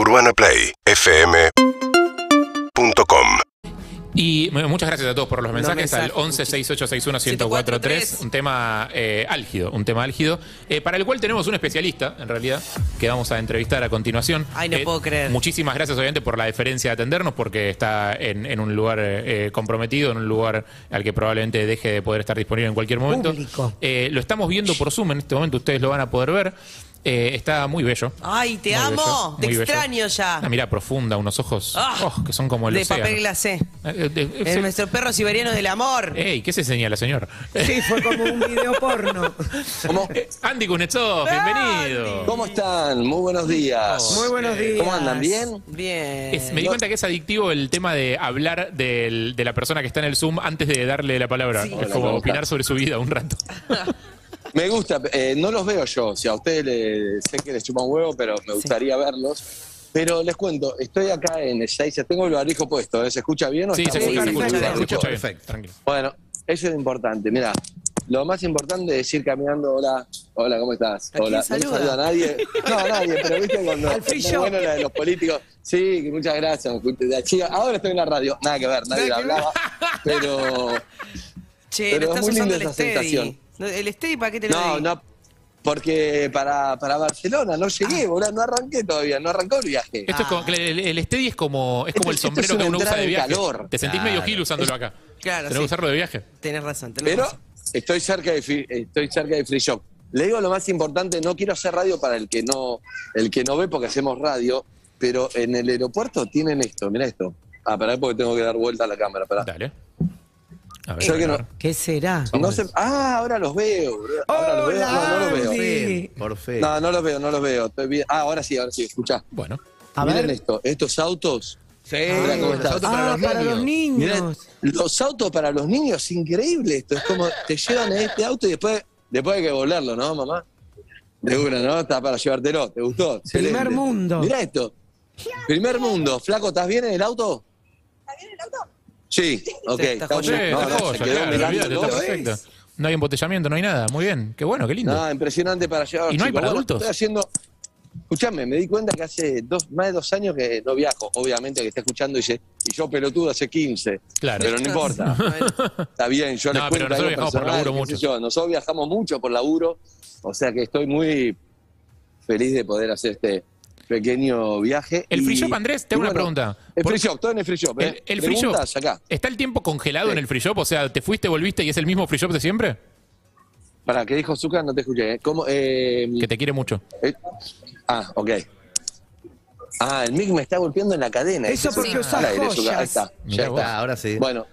UrbanaPlayFM.com Y mu- muchas gracias a todos por los mensajes al mensajes. 11 6861 1043. Un tema eh, álgido, un tema álgido, eh, para el cual tenemos un especialista, en realidad, que vamos a entrevistar a continuación. Ay, no Eh, puedo creer. Muchísimas gracias, obviamente, por la deferencia de atendernos, porque está en, en un lugar eh, eh, comprometido, en un lugar al que probablemente deje de poder estar disponible en cualquier momento. Público. Eh, lo estamos viendo por Zoom en este momento, ustedes lo van a poder ver. Eh, está muy bello. Ay, te Muy amo. bello, te bello. extraño ya. Una mirada profunda, unos ojos Ah, oh, que son como el de océano. papel glacé. Eh, eh, eh, Es se- nuestro perro siberiano del amor. Ey, ¿qué se señala, señor? Sí, fue como un video porno. ¿Cómo, Eh, Andy Kunetsov, bienvenido. ¿Cómo están? Muy buenos días. Muy buenos días. ¿Cómo andan? ¿Bien? Bien. Es- me di cuenta que es adictivo el tema de hablar del- de la persona que está en el Zoom antes de darle la palabra. Sí. Es Hola, como ¿cómo opinar sobre su vida un rato. Me gusta, eh, no los veo yo, si a ustedes les- sé que les chupa un huevo, pero me gustaría verlos. Pero les cuento, estoy acá en Ezeiza, tengo el barbijo puesto, ¿eh? ¿se escucha bien o Sí, está se muy escucha, se difícil escucha, el se escucha bien. Tranquilo. Bueno, eso es importante, mira, lo más importante es ir caminando, hola, hola, ¿cómo estás? ¿A quién Hola, no saluda? a nadie, no, a nadie, pero viste cuando Al bueno la de los políticos, sí, muchas gracias, me escuché de la chica. ahora estoy en la radio, nada que ver, nadie hablaba, pero... Che, Pero no es muy linda esa sensación. ¿El Steady para qué te lo No, di? no, porque para, para Barcelona no llegué, boludo, no arranqué todavía, no arrancó el viaje. Esto es como, el, el Steady es como, es como el Esto- sombrero es que uno usa de viaje. calor. Te sentís medio Claro. gil usándolo acá. Claro, Tenés que sí. usarlo de viaje. Tenés razón, tenés Pero razón. estoy cerca de estoy cerca de Free Shop. Le digo lo más importante, no quiero hacer radio para el que no, el que no ve porque hacemos radio, pero en el aeropuerto tienen esto, mira esto. Ah, pará porque tengo que dar vuelta a la cámara, pará. Dale. A ver, Yo a que ver. no- ¿Qué será? No sé- ah, ahora los veo. Ahora los veo. No, no los veo. Por fe. No, no los veo, no los veo. Estoy bien. Ah, ahora sí, ahora sí, escuchá. Bueno. A Miren ver. esto, estos autos. Sí, Mira cómo los autos Ah, para los niños. Miren, los autos para los niños, increíble esto. Es como te llevan en este auto y después, después hay que volarlo, ¿no, mamá? De una, ¿no? Está para llevártelo. ¿Te gustó? Primer mundo. Mirá esto. Primer mundo. Flaco, ¿estás bien en el auto? ¿Estás bien en el auto? Sí, ok. está está Sí, bien. está No, no, joya, se quedó claro, mirando olvídate, todo. está perfecto. No hay embotellamiento, no hay nada. Muy bien. Qué bueno, qué lindo. No, impresionante para llevar. a los ¿Y no hay chicos. para Bueno, adultos? Estoy haciendo. Escuchame, me di cuenta que hace dos, más de dos años que no viajo. Obviamente que está escuchando y dice, y yo pelotudo hace 15. Claro. Pero no importa. Está bien, yo No, les pero cuento nosotros viajamos por laburo mucho. yo. Nosotros viajamos mucho por laburo, o sea que estoy muy feliz de poder hacer este pequeño viaje. El Y- free shop, Andrés, te y hago una bueno, pregunta. El free shop, todo en el free shop. ¿eh? El, el free shop. Acá. ¿Está el tiempo congelado Sí. en el free shop? O sea, ¿te fuiste, volviste y es el mismo free shop de siempre? Para que dijo Zucca, no te escuché. ¿eh? ¿Cómo? Eh, Que te quiere mucho. eh, ah, ok. Ah, el mic me está golpeando en la cadena. Eso porque Zucca. Ahí está. Mirá Ya vos. está. Ah, ahora sí. Bueno,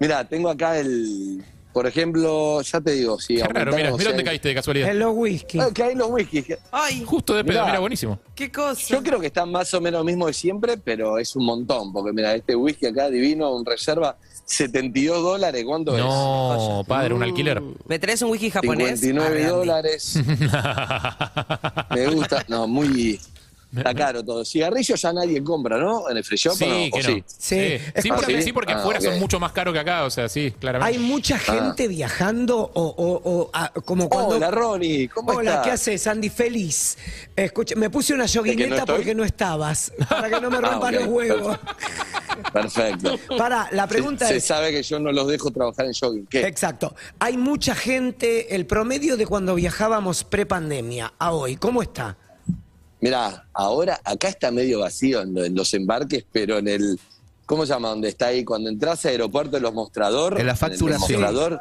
mira, tengo acá el. Por ejemplo, ya te digo, si Qué raro, mira, mira dónde caíste de casualidad. En los whisky. Ah, que hay los whiskies. que- Ay, Justo de pedo, Mirá. mira, buenísimo. qué cosa. Yo creo que están más o menos lo mismo de siempre, pero es un montón, porque mira, este whisky acá divino, un reserva, 72 dólares, ¿cuánto es? No, padre, un alquiler. ¿Me traes un whisky japonés? 59 Arre, Andy. dólares. Me gusta, no, muy... Está caro todo. Cigarrillos ya nadie compra, ¿no? En el free shop, ¿o Sí, no? que ¿O no. sí? Sí, porque, sí, porque Ah, afuera son mucho más caros que acá, o sea, sí, claramente. Hay mucha gente viajando o, o- o, ah, como cuando... Hola, Ronnie, ¿cómo Hola, estás? ¿qué haces, Andy? Feliz. Escucha, me puse una yoguineta estoy? porque no estabas. Para que no me Ah, rompan los huevos. Perfecto. Para, la pregunta se, se es... sabe que yo no los dejo trabajar en jogging. ¿Qué? Exacto. Hay mucha gente, el promedio de cuando viajábamos pre-pandemia a hoy, ¿cómo está? Mirá, ahora acá está medio vacío en, lo- en los embarques, pero en el. ¿Cómo se llama? ¿Dónde está ahí? Cuando entras a aeropuerto, en los mostradores. En la el facturación. mostrador.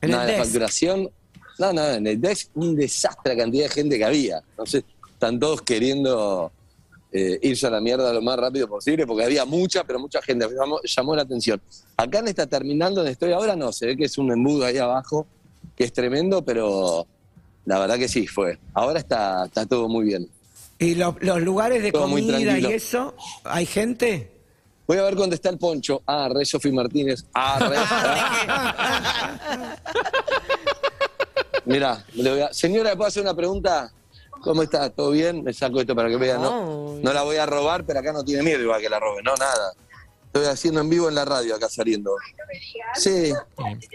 En no, el en la desk. facturación. No, no, en el desk, un desastre la cantidad de gente que había. Entonces, están todos queriendo eh, irse a la mierda lo más rápido posible, porque había mucha, pero mucha gente. Llamó, llamó la atención. Acá en esta terminal donde estoy ahora, no, se ve que es un embudo ahí abajo, que es tremendo, pero la verdad que sí, fue. Ahora está, está todo muy bien. ¿Y lo- los lugares de Todo comida y eso? ¿Hay gente? Voy a ver dónde está el poncho. Ah, re Sofi Martínez. Ah, re. Mira, le voy a- señora, ¿le puedo hacer una pregunta? ¿Cómo está? ¿Todo bien? Me saco esto para que vea. No, no la voy a robar, pero acá no tiene miedo igual que la robe. No, nada. Estoy haciendo en vivo en la radio acá saliendo. Sí. Eh,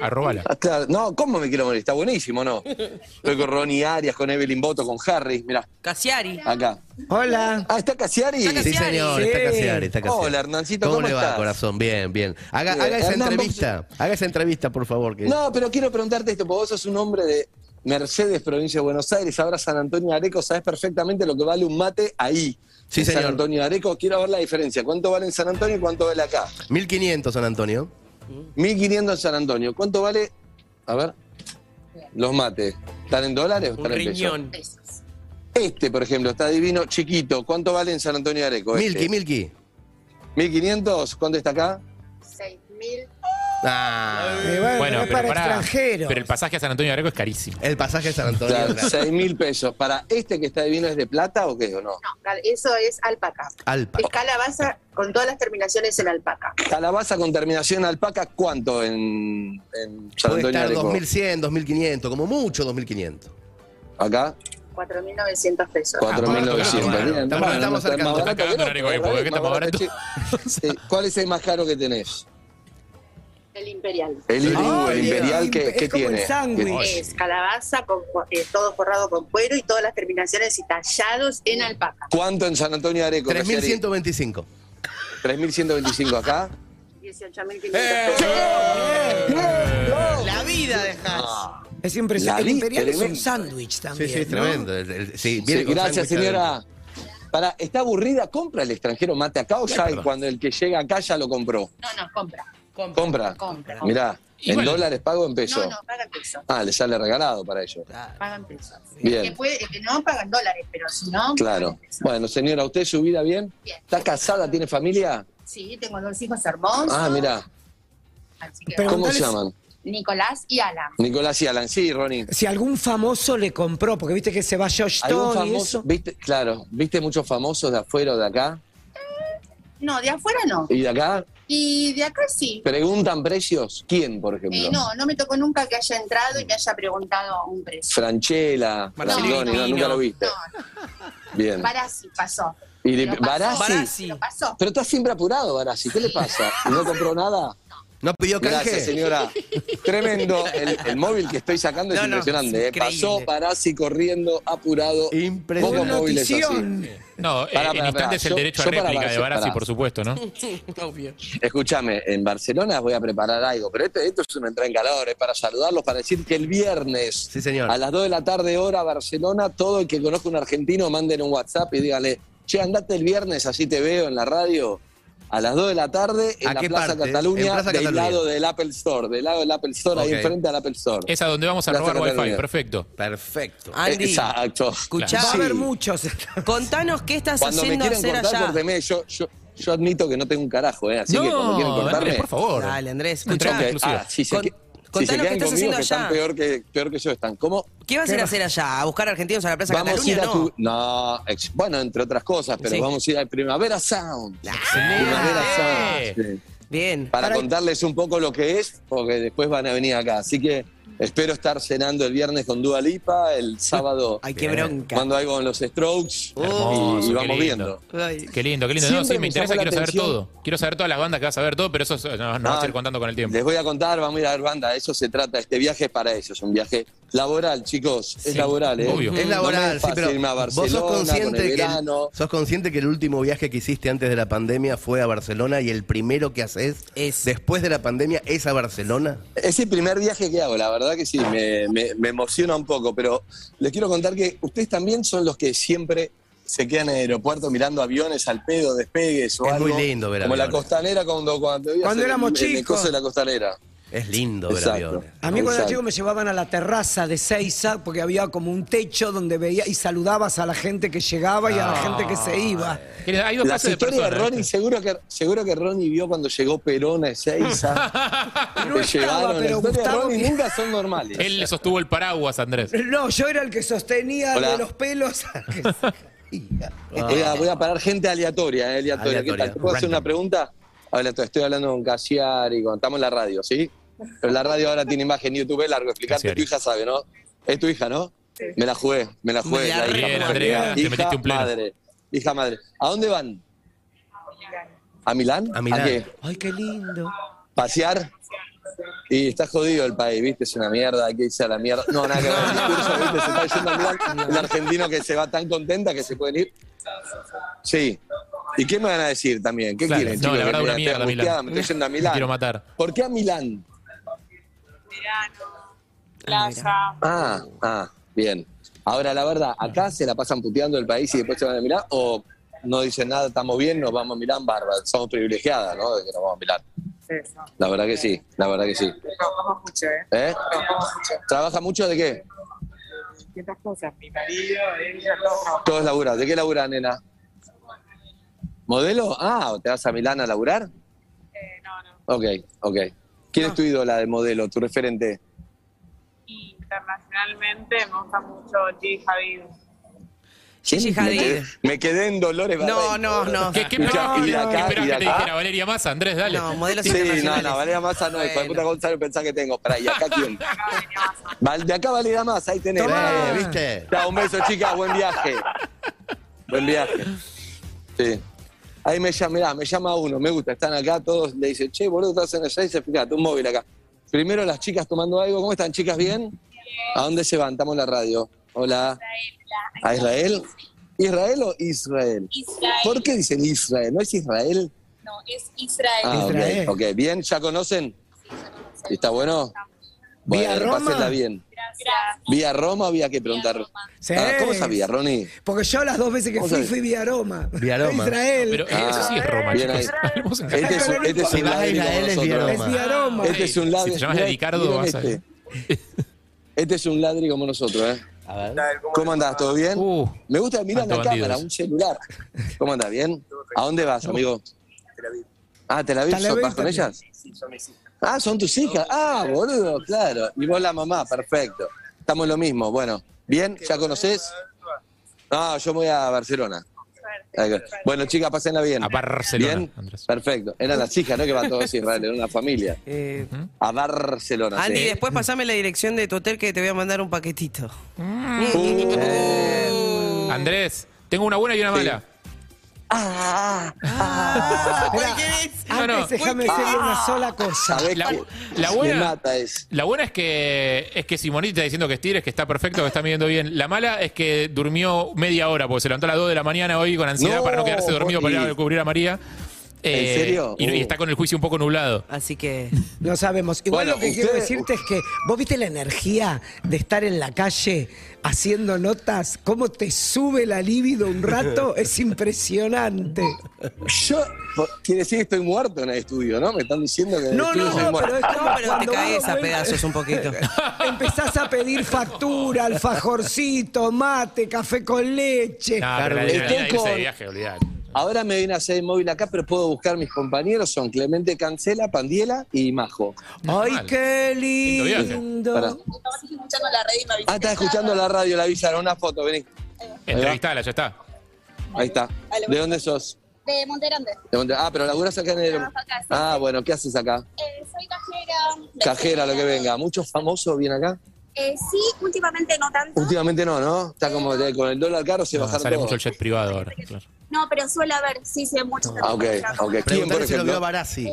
arrobala. Ah, claro. No, ¿cómo me quiero morir? Está buenísimo, ¿no? Estoy con Ronnie Arias, con Evelyn Boto, con Harry. Mirá, Casiari. acá. Hola. Ah, ¿está Casiari? Sí, señor, Sí. está Casiari, está Casiari. Hola, Hernancito, ¿Cómo, ¿cómo le va, estás? corazón? Bien, bien. Haga, Bien. haga esa Hernán, entrevista. Haga esa entrevista, por favor. Que... No, pero quiero preguntarte esto, porque vos sos un hombre de Mercedes, provincia de Buenos Aires, ahora San Antonio de Areco, sabes perfectamente lo que vale un mate ahí. Sí, en San señor. Antonio de Areco, quiero ver la diferencia. ¿Cuánto vale en San Antonio y cuánto vale acá? 1500, San Antonio. 1500 en San Antonio. ¿Cuánto vale? A ver. Los mates. ¿Están en dólares o Un están en pesos? riñón. Este, por ejemplo, está divino, chiquito. ¿Cuánto vale en San Antonio de Areco? Milky, Este? Milky. 1500. ¿Cuánto está acá? 6.000. Ah, Eh, bueno, Bueno, es pero, para pará, extranjeros. pero el pasaje a San Antonio de Areco es carísimo. el pasaje de San Antonio. Claro, claro. 6 mil pesos. ¿Para este que está divino es de plata o qué? ¿O no? No, eso es alpaca. Alpa. Es calabaza con todas las terminaciones en alpaca. Calabaza con terminación alpaca, ¿cuánto en, en San Puede Antonio de estar Areco? 2100, 2500, como mucho 2500. Acá, 4.900 pesos. Ah, 4.900. bueno, Bien, estamos- bueno, estamos no está cercanos. más Está barato que cagando no, en Areco ahí, pero porque es ¿qué está más barato? che. ¿Cuál es el más caro que tenés? El imperial. El, uh, el imperial, ¿qué, es como el tiene? sándwich. ¿Qué- Es calabaza con eh, todo forrado con cuero y todas las terminaciones y tallados en alpaca. ¿Cuánto en San Antonio de Areco? Casiari? 3125. 3.125 acá. 18.500 Eh. La vida dejas. Es impresionante. El imperial es un tremendo. sándwich también. sí, es ¿no? tremendo. El- el- sí, Sí, viene con gracias, señora. adentro. Para, ¿Está aburrida? ¿Compra el extranjero mate acá o ya cuando el que llega acá ya lo compró? No, no, compra. ¿Compra? Compra. Mirá, ¿en dólares pago o en pesos? No, no, pagan pesos. Ah, le sale regalado para ellos. Pagan pesos. Bien. El que, puede, el que no pagan dólares, pero si no. Claro. Bueno, señora, ¿usted su vida bien? Bien. ¿Está casada? ¿Tiene familia? Sí, tengo dos hijos hermosos. Ah, mira. Así que Pero- ¿Cómo se llaman? Nicolás y Alan. Nicolás y Alan. Sí, Ronnie. Si algún famoso le compró, porque viste que se va Josh ¿Algún y famoso? eso. ¿Viste? Claro. ¿Viste muchos famosos de afuera o de acá? No, de afuera no. ¿Y de acá? Y de acá sí. ¿Preguntan precios? ¿Quién, por ejemplo? Eh, no, no me tocó nunca que haya entrado y me haya preguntado un precio. Franchella, Marcelino. Brandoni, no, nunca lo viste. No, Bien. Barassi pasó. ¿Y de- Pero pasó. Barassi? Barassi. Pero pasó. Pero estás siempre apurado, Barassi. ¿Qué le pasa? ¿Y ¿No compró nada? ¿No pidió canje? Gracias, señora. Tremendo. El, el móvil que estoy sacando es No, no, impresionante. es ¿eh? Pasó. Barassi corriendo, apurado. Impresionante. Pocos móviles así. No, eh, Pará, en pará, instantes pará. el derecho a yo para réplica de Barassi, por supuesto, ¿no? Obvio. Escúchame, en Barcelona voy a preparar algo, pero esto, esto es una entrada en calor, es para saludarlos, para decir que el viernes Sí, señor. a las 2 de la tarde, hora Barcelona, todo el que conozca un argentino, manden un WhatsApp y díganle, che, andate el viernes, así te veo en la radio, a las 2 de la tarde, en ¿A la Plaza parte? Cataluña, Plaza del Cataluña. lado del Apple Store, del lado del Apple Store, ahí Ok. enfrente al Apple Store. Es a donde vamos a Plaza robar Wi-Fi, Cataluña. perfecto. Perfecto. Andy, Exacto. escuchá. Va a haber muchos. contanos qué estás Cuando me haciendo quieren hacer cortar, allá. Yo, yo, yo admito que no tengo un carajo, ¿eh? Así que cuando quieren No, cortarme... Andrés, por favor. Dale, Andrés, escuchá. Ok, exclusiva. ah, si se, Con- si contanos qué estás haciendo que están allá. peor que, peor que yo están. ¿Cómo? ¿Qué vas a ir a hacer allá? ¿A buscar argentinos a la Plaza Vamos a ir a No. tu... No, ex- bueno, entre otras cosas, pero Sí. vamos a ir a Primavera Sound. Ah, Primavera. Sound. sí. Bien. Para Para- contarles un poco lo que es, porque después van a venir acá. Así que espero estar cenando el viernes con Dua Lipa, el sábado Ay, qué Bien. bronca. cuando hay con los Strokes Hermoso, y, vamos viendo. Ay. Qué lindo, qué lindo. No, sí, me me interesa, quiero saber todo. Quiero saber todas las bandas que vas a ver todo, pero eso eh, no, no vas a ir contando con el tiempo. Les voy a contar, vamos a ir a ver banda, de eso se trata. Este viaje es para eso, es un viaje laboral, chicos. Es Sí, laboral, ¿eh? obvio. Es No laboral, me es sí, pero irme a vos sos Barcelona con consciente, el que el, verano. sos consciente que el último viaje que hiciste antes de la pandemia fue a Barcelona y el primero que haces Es. después de la pandemia es a Barcelona. Es el primer viaje que hago, la verdad que sí, me, me- me emociona un poco, pero les quiero contar que ustedes también son los que siempre se quedan en el aeropuerto mirando aviones al pedo, despegues o Es algo. muy lindo ver Como la costanera cuando, cuando, Cuando el- éramos el chicos. coso de la costanera. Es lindo ver Exacto. aviones. A mí cuando era chico me llevaban a la terraza de Seiza porque había como un techo donde veía y saludabas a la gente que llegaba y a la gente que se iba. Mire, Hay dos Las de personas. Ronnie, seguro que, seguro que Ronnie vio cuando llegó Perón a Ezeiza. No que estaba, pero Gustavo Ronnie nunca son normales. Él le sostuvo el paraguas, Andrés. No, yo era el que sostenía Hola. de los pelos. Voy a, voy a parar gente aleatoria, eh, aleatoria. ¿Qué Aleatoria. tal? ¿Te puedo hacer una pregunta? Estoy hablando con Casiari, con, estamos en la radio, ¿sí? Pero la radio ahora tiene imagen YouTube, es largo explicarte. Tu hija sabe, ¿no? Es tu hija, ¿no? Me la jugué, me la jugué. Me la la hija, Bien, madre. Andrea, te metiste un pleno. madre. Hija madre. ¿A dónde van? ¿A Milán? A Milán. qué? Ay, qué lindo. ¿Pasear? Y está jodido el país, ¿viste? Es una mierda, hay que irse a la mierda. No, nada que ver. el discurso, ¿viste? Se está yendo a Milán. El argentino que se va tan contenta que se pueden ir. Sí. ¿Y qué me van a decir también? ¿Qué Claro. quieren? No, chicos? la verdad, Que una mierda, Milán. Me estoy yendo a Me Milán. quiero matar. ¿Por qué a Milán? Playa. Ah, ah, bien. Ahora, la verdad, ¿acá se la pasan puteando el país y después se van a Milán? ¿O no dicen nada, estamos bien, nos vamos a Milán, bárbaro? Somos privilegiadas, ¿no? De que nos vamos a Milán. Eso. La verdad que sí, la verdad que sí. Trabajamos mucho, ¿eh? ¿Eh? Trabajamos mucho. ¿Trabaja mucho de qué? Distintas cosas. Mi marido, ella, todos. Todos laburan. ¿De qué laburan, nena? ¿Modelo? Ah, ¿te vas a Milán a laburar? Eh, no, no. Ok, ok. ¿Quién es tu ídola de modelo, tu referente? Internacionalmente me gusta mucho Gigi Hadid. Gigi Me Hadid. quedé, me quedé en Dolores No, no, no. ¿Qué, qué y de acá, qué y de que te acá. dijera Valeria Massa? Andrés, dale. No, modelos Sí, no, no, Valeria Massa no, de Bueno. puta Gonzalo pensá que tengo. Pará, ¿y acá quién? Val- De acá Valeria Massa, ahí tenés. Tomá. ¿Viste? Chao, un beso, chicas, buen viaje. Buen viaje. Sí. Ahí me llama, mirá, me llama uno, me gusta, están acá todos, le dicen, che, boludo, estás en allá, y dice, fíjate, un móvil acá. Primero las chicas tomando algo, ¿cómo están, chicas? ¿Bien? ¿A dónde se van? Estamos en la radio. Hola. ¿A Israel? ¿Israel o Israel? Israel. ¿Por qué dicen Israel? ¿No es Israel? No, es Israel. Ah, Israel. ok, ok. ¿Bien? ¿Ya conocen? ¿Y ¿Está bueno? ¿Vía Bueno, Roma? pásenla bien. Gracias. ¿Vía Roma o vía qué preguntar? Sí. Ah, ¿Cómo sabía, Ronnie? Porque yo las dos veces que ¿Cómo fui, sabes? fui vía Roma. Vía Roma. A Israel. Pero eso sí es Roma, Bien chicos. ahí. Hablemos en Este es, un- este es Si un vas a ladri como Israel, es vía nosotros. es vía Roma. Este es un Si ladri. te llamas mirá- Ricardo, miren vas a este. Es un ladri como nosotros, ¿eh? A ver. ¿Cómo andás? ¿Todo bien? Uh, Me gusta mirar la cámara, un celular. ¿Cómo andás? ¿Bien? ¿A dónde vas, amigo? Ah, ¿Tel Aviv? Tel Aviv ¿Vas con también. ellas? Ah, son tus hijas. Ah, boludo, claro. Y vos la mamá, perfecto. Estamos en lo mismo. Bueno, ¿bien? ¿Ya conocés? No, yo me voy a Barcelona. Bueno, chicas, pásenla bien. A Barcelona, ¿Bien? Andrés. Perfecto. Eran las hijas, ¿no? Que van todos a Israel, era una familia. Eh, A Barcelona. Andy, sí. después pasame la dirección de tu hotel que te voy a mandar un paquetito. Uh, Andrés, tengo una buena y una Sí. Esperá, No, no. Antes déjame decirle una sola cosa. ¿Sabés La- la buena- mata es. La buena es que es que Simoniti está diciendo que estires, que está perfecto, que está midiendo bien. La mala es que durmió media hora, porque se levantó a las 2 de la mañana hoy con ansiedad No, para no quedarse dormido para ir a cubrir a María. Eh, serio? Y, y Uh. está con el juicio un poco nublado. Así que. No sabemos. Igual Bueno, lo que quiero decirte es que vos viste la energía de estar en la calle haciendo notas, cómo te sube la libido un rato, es impresionante. Yo, quiere decir que estoy muerto en el estudio, ¿no? Me están diciendo que en el No, no, no, muerto. pero es como No, pero te cuando caes a pedazos un poquito. Empezás a pedir factura, alfajorcito, mate, café con leche. No, pero la irse con- de viaje, olvidate. Ahora me viene a hacer el móvil acá, pero puedo buscar mis compañeros. Son Clemente Cancela, Pandiela y Majo. Ay, qué Lindo. Pará. Escuchando la red y me avisaron. Ah, estás escuchando la radio, la avisaron. Una foto, vení. Entrevistala, ya está. Ahí está. ¿De dónde sos? De Monterande. ¿De? Ah, pero laburás acá en el... Trabajo acá, sí, Ah, bueno, ¿qué haces acá? Eh, soy cajera. de Cajera, lo que venga. ¿Muchos famosos vienen acá? Eh, sí, últimamente no tanto. Últimamente no, ¿no? Está como de- con el dólar caro se No, bajaron sale todo. mucho el jet privado ahora. claro. No, pero suele haber, sí, sí, muchos. Ah, ok, ok. ¿Quién, por si lo vio ejemplo? Barassi.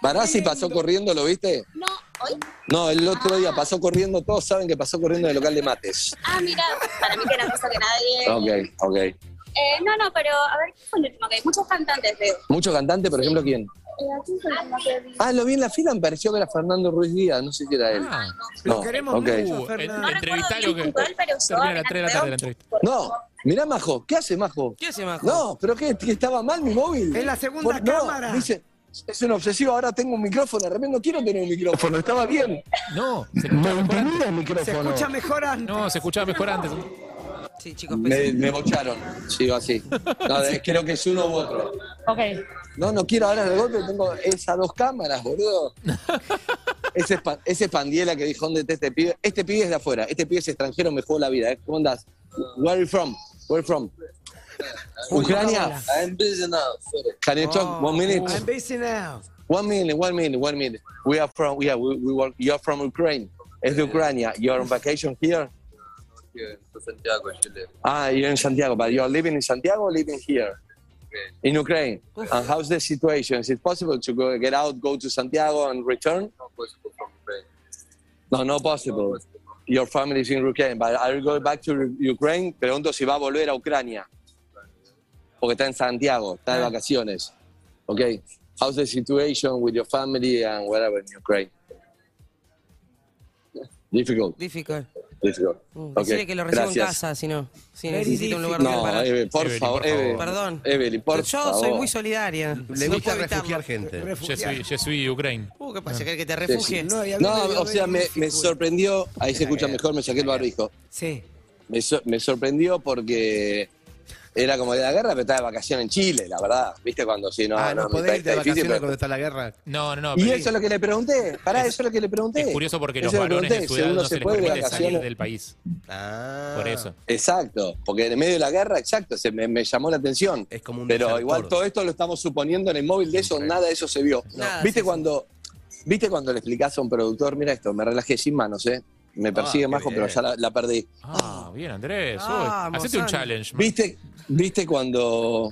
Barassi pasó corriendo, ¿lo viste? No, hoy. No, el otro día pasó corriendo, todos saben que pasó corriendo del local de mates. Ah, mira, para mí que era cosa que nadie. Ok, ok. Eh, no, no, pero a ver, ¿qué fue el último que hay? Muchos cantantes veo. ¿Mucho cantante, por ejemplo, quién? Eh, aquí fue el último que vi. Ah, lo vi en la fila, me pareció que era Fernando Ruiz Díaz, no sé si era él. Ah, Lo No, queremos ok. mucho, uh, Fernando. en- entrevistalo bien que puntual, pero yo termina a las apenas 3 de la tarde la entrevista. No, mirá Majo, ¿qué hace Majo? ¿Qué hace, Majo? No, pero ¿qué? ¿Que estaba mal mi móvil? Es la segunda Por- no, cámara. dice, es un obsesivo, ahora tengo un micrófono, de repente no quiero tener un micrófono, estaba bien. No, se escuchaba mejor antes. el Se micrófono. escucha mejor antes. No, se escuchaba mejor antes. Sí, chicos, Me, me bocharon, sigo así. No, es- creo que es uno u otro. Ok. No, no quiero ahora de golpe, tengo esas dos cámaras, boludo. Ese ese es Pandiela que dijo, ¿dónde está este pibe? Este pibe es de afuera, este pibe es extranjero, me jugó la vida. ¿eh? ¿Cómo andás? Where are you from? Where are you from? Ucrania. I'm busy now. Can you talk one minute? I'm busy now. One minute, one minute, one minute. We are from, yeah, we, we work, you're from Ukraine. Es de Ucrania. You're on vacation here? Santiago, Chile. Ah, you're in Santiago, but you're living in Santiago or living here? In Ukraine. And how's the situation? Is it possible to go, get out, go to Santiago and return? No, no possible. Your family is in Ukraine, but are you going back to Ukraine? Pregunto si va a volver a Ucrania. Porque está en Santiago, está de ah. vacaciones. Okay. How's the situation with your family and whatever in Ukraine? Difficult, Difficult. Difficult. Uh, Okay, Decirle que lo recibo gracias. en casa, si no. Si Very necesita un lugar No, parar. Eve, por Evelyn, favor. Eve. Perdón. Evelyn, por Yo favor. soy muy solidaria. Le No gusta refugiar gente. Je suis Ukraine. Uh, ¿qué pasa? ¿Querés que te Sí, refugie? sí. No, No, o sea, me, me sorprendió, ahí se escucha mejor, me saqué el barbijo. Sí. Me, so- me sorprendió porque era como de la guerra, pero estaba de vacaciones en Chile, la verdad. ¿Viste cuando sí, no, ah, no, no, podés irte de está difícil, vacaciones pero- cuando está la guerra. No, no, no. Y pero eso es lo que le pregunté. Pará, eso es lo que le pregunté. es curioso porque los Eso le varones pregunté, de su si edad no se se les puede de permite salir vacaciones. del país. Ah. Por eso. Exacto, porque en el medio de la guerra, exacto, se me, me llamó la atención. Es como un Pero desertor. igual todo esto lo estamos suponiendo en el móvil de eso, Increíble. nada de eso se vio. Nada, ¿Viste sí, sí. cuando viste cuando le explicás a un productor, mira esto, me relajé sin manos, eh? Me persigue qué Majo, pero ya la, la perdí. Ah, bien, Andrés. Vamos, hacete un challenge. ¿Viste, viste cuando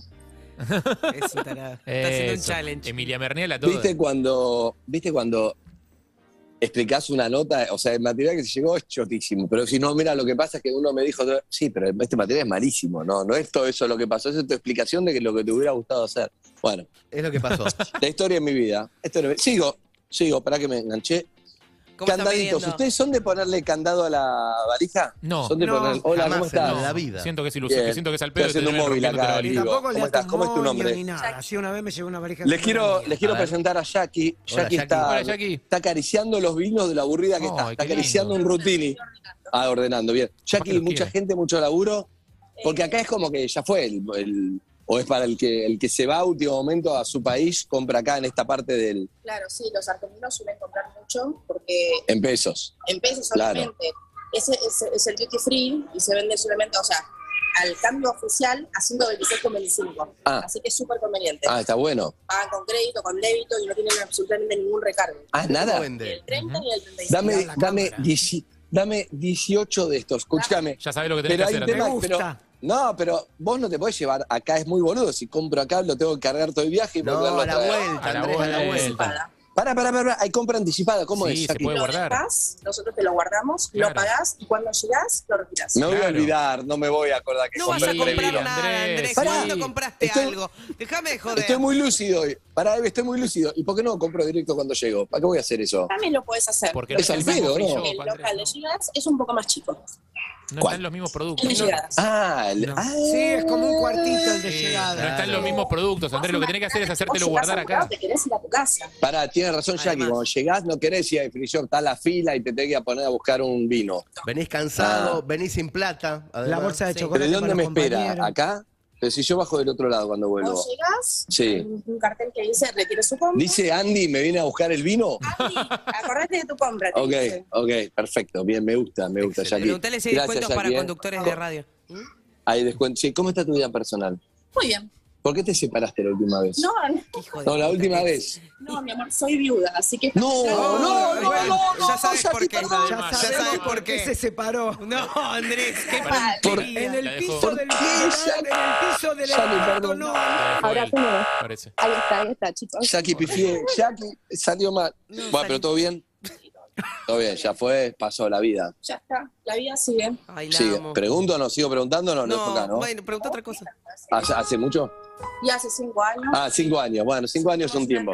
Es un tarado. Está haciendo un Eso. challenge. Emilia Merniela toda. ¿Viste cuando, viste cuando explicás una nota? O sea, el material que se llegó es chotísimo, pero si no, mira, lo que pasa es que uno me dijo, sí, pero este material es malísimo, no, no es todo eso lo que pasó, es tu explicación de que lo que te hubiera gustado hacer. Bueno, Es lo que pasó. la historia de mi vida. Esto no- sigo, sigo, para que me enganché. ¿Cómo están Candaditos? ¿ustedes son de ponerle candado a la valija? No. Son de No, poner, hola, jamás ¿cómo en estás? la vida. Siento que es ilusión, que siento que es al Estoy pedo. haciendo un móvil acá, Y Digo, tampoco le ¿cómo estás? ¿Cómo es tu nombre? Ni nada. Así una vez me llegó una varija. Les quiero, les quiero presentar a Jackie. Hola, Jackie está, Hola, Jackie. está acariciando los vinos de la aburrida que está. Está acariciando lindo. un rutini. Ah, ordenando, bien. Jackie, mucha quiere. gente, mucho laburo. Porque acá es como que ya fue el, el- o es para el que el que se va a último momento a su país, compra acá en esta parte del Claro, sí, los argentinos suelen comprar mucho porque en pesos. en pesos Claro. obviamente. Ese es, es el duty free y se vende solamente, o sea, al cambio oficial a 126,25. Ah. Así que es súper conveniente. Ah, está bueno. Pagan con crédito, con débito y no tienen absolutamente ningún recargo. Ah, nada. ¿Cómo Ni vende? el 30 ni el 35. Dame, dame, dame 18 de estos. Escúchame. Ya sabes lo que tenés Pero que hay hacer. un tema, pero. No, pero vos no te podés llevar, acá es muy boludo, si compro acá lo tengo que cargar todo el viaje y No, volverlo a la traer. vuelta, A la Andrés, a la vuelta. vuelta. Para, para, para, hay compra anticipada, ¿cómo Sí, es? se puede Lo guardar. nosotros te lo guardamos, Claro. lo pagás y cuando llegás lo retirás. Me voy a Claro. olvidar, no me voy a acordar que No vas a comprar nada, Andrés, Andrés. ¿Cuándo compraste Estoy- algo? Déjame de joder. Estoy muy lúcido hoy. Pará, Eve, estoy muy lúcido. ¿Y por qué no compro directo cuando llego? ¿Para qué voy a hacer eso? También lo puedes hacer. Porque Es no al pedo, ¿no? el Andrés, local de no. llegadas es un poco más chico. No ¿Cuál? están los mismos El productos. de No, llegadas. Ah, el- ah. Sí, es como un cuartito el de Sí, llegada. no están los mismos productos, Andrés. Lo que tenés que hacer es hacértelo guardar a acá. Te querés ir a tu casa. Pará, tienes razón, Jackie. Además. Cuando llegás, no querés ir al free shop, está la fila y te tenés que poner a buscar un vino. Venís cansado, Ah. venís sin plata. La bolsa de Sí. chocolate ¿Pero de dónde para me espera? ¿Acá? Pero si yo bajo del otro lado cuando vuelvo. Vos llegás, Sí. un cartel que dice retire su compra. Dice Andy, ¿me viene a buscar el vino? Andy, acordate de tu compra. Ok, dice. ok, perfecto. Bien, me gusta, me gusta. Jackie. Preguntale si hay Gracias, descuentos para ¿eh? conductores de radio. Hay descuento. Sí, ¿cómo está tu vida personal? Muy bien. ¿Por qué te separaste la última vez? No, no, Hijo de No, la última vez. no, mi amor, soy viuda, así que... No, no, no, no, no, ya no, sabes por qué. Ya sabes por por qué se separó. No, Andrés, qué Por-. En el piso del ¿Por qué, en el piso del no. Ahora parece. Ahí está, ahí está, chicos. Jackie pifié. Jackie salió mal. No, bueno, pero todo bien. Todo bien, ya fue, pasó la vida. Ya está, la vida sigue. Ay, la Sigue. amo. ¿Pregunto o no? ¿Sigo preguntando o no? No, es acá, No, ¿no? bueno, pregunta otra cosa. ¿Hace, hace mucho? Y hace cinco años... Ah, cinco años. Bueno, cinco años es un tiempo.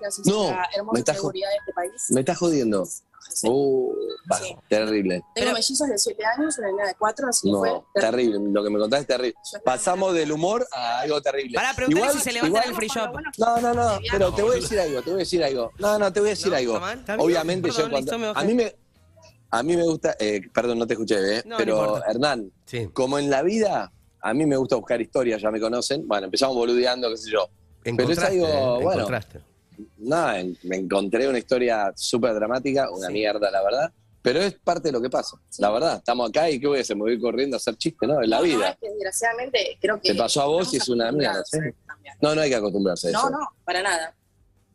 Gracias No, a la me hermosa seguridad de este país. ¿Me estás jodiendo? Sí. Uh, Sí. terrible. Tengo mellizos de 7 años, una nena de 4, así No, fue terrible. Lo que me contaste es terrible. Pasamos del humor a algo terrible. Pará, preguntale Igual- si se levanta el free shop. No, no, no, pero te voy a decir algo, te voy a decir algo. No, no, te voy a decir No, algo. Obviamente Perdón, yo cuando... A mí me, a mí me gusta... eh, perdón, no te escuché, ¿eh? No, pero. Hernán, Sí. como en la vida, a mí me gusta buscar historias, ya me conocen. Bueno, empezamos boludeando, qué sé yo. Pero es algo, eh, bueno, encontraste. Nada, me encontré una historia súper dramática, una Sí. mierda, la verdad. Pero es parte de lo que pasa. La verdad, estamos acá y ¿qué voy a hacer? Me voy a ir corriendo a hacer chistes, ¿no? En la No, no, vida. es que desgraciadamente creo que... Te pasó a vos y es una mierda, ¿sí? No, no hay que acostumbrarse a eso. No, no, para nada.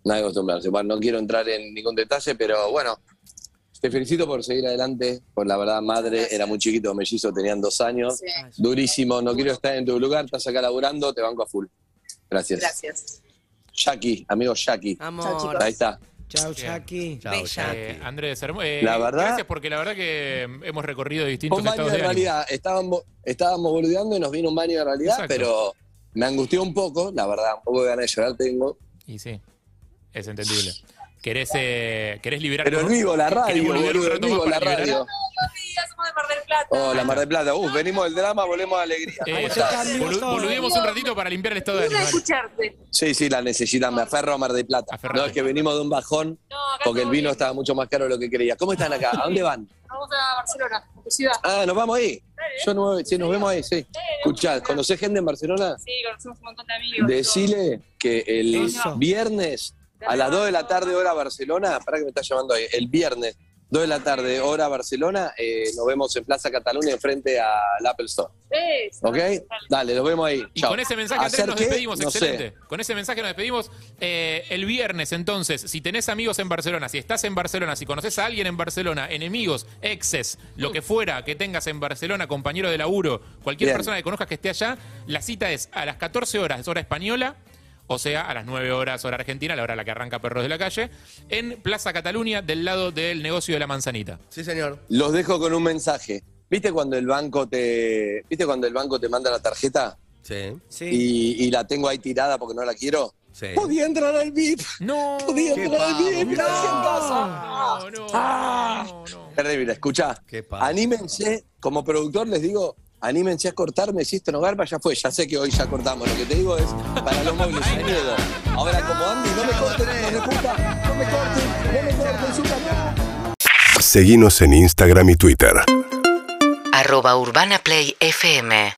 No hay que acostumbrarse. Bueno, no quiero entrar en ningún detalle, pero bueno, te felicito por seguir adelante. Por la verdad, madre, Gracias. era muy chiquito, mellizo, tenían dos años. Sí. Durísimo, no quiero estar en tu lugar, estás acá laburando, te banco a full. Gracias. Gracias. Jackie, amigo Jackie. Amor. Ahí está. Chao, Bien. Jackie. Chao, Bella. Jackie. Eh, Andrés, eh, La verdad- Gracias porque la verdad que hemos recorrido distintos un baño estados de de ánimo. realidad. Estábamos, estábamos boludeando y nos vino un baño de realidad, Exacto. pero me angustió un poco, la verdad. Un poco de ganas de llorar tengo. Y sí, es entendible. ¿Querés, eh, ¿querés liberar Pero vivo, la ¿Querés radio, vivo, la radio. somos de Mar del Plata. Hola, Mar del Plata. Uf, venimos del drama, volvemos a alegría. Eh, boludemos un ratito para limpiar el estado de ánimo. escucharte. Sí, sí, la necesitan. Me aferro a Mar del Plata. Aferrate. No, es que venimos de un bajón No, porque el vino bien. estaba mucho más caro de lo que creía. ¿Cómo están acá? ¿A dónde van? Vamos a Barcelona, a tu ciudad. Ah, ¿nos vamos ahí? Yo no, sí, nos vemos ahí, sí. Escuchá, ¿conocés gente en Barcelona? Sí, conocemos un montón de amigos. Decile que el viernes a las 2 de la tarde, hora Barcelona, para que me está llamando ahí, el viernes, 2 de la tarde, hora Barcelona, eh, nos vemos en Plaza Cataluña, enfrente al Apple Store. Eso. ¿Ok? Dale, nos vemos ahí. Y Chao. con ese mensaje, Andrés, ¿Hacer nos despedimos. No sé. Excelente. Con ese mensaje nos despedimos. Eh, el viernes, entonces, si tenés amigos en Barcelona, si estás en Barcelona, si conoces a alguien en Barcelona, enemigos, exes, lo que fuera que tengas en Barcelona, compañero de laburo, cualquier Bien. persona que conozcas que esté allá, la cita es a las 14 horas, hora española. O sea, a las 9 horas, hora argentina, la hora a la que arranca Perros de la Calle, en Plaza Cataluña, del lado del negocio de la manzanita. Sí, señor. Los dejo con un mensaje. ¿Viste cuando el banco te, ¿viste cuando el banco te manda la tarjeta Sí, Sí. y, y la tengo ahí tirada porque no la quiero? sí. Podía entrar al VIP. No, Podía Qué entrar al pavo, VIP. mirá. gracias, casa. no, no, Ah. no, no. Terrible, escuchá. Qué pavo. Anímense, como productor les digo, anímense a cortarme. Si esto no garpa, ya fue. Ya sé que hoy ya cortamos. Lo que te digo es para los móviles, hay miedo. Ahora, como Andy, no me corten, hijos de puta. No me corten, no me corten, su Seguinos en Instagram y Twitter. arroba Urbana Play FM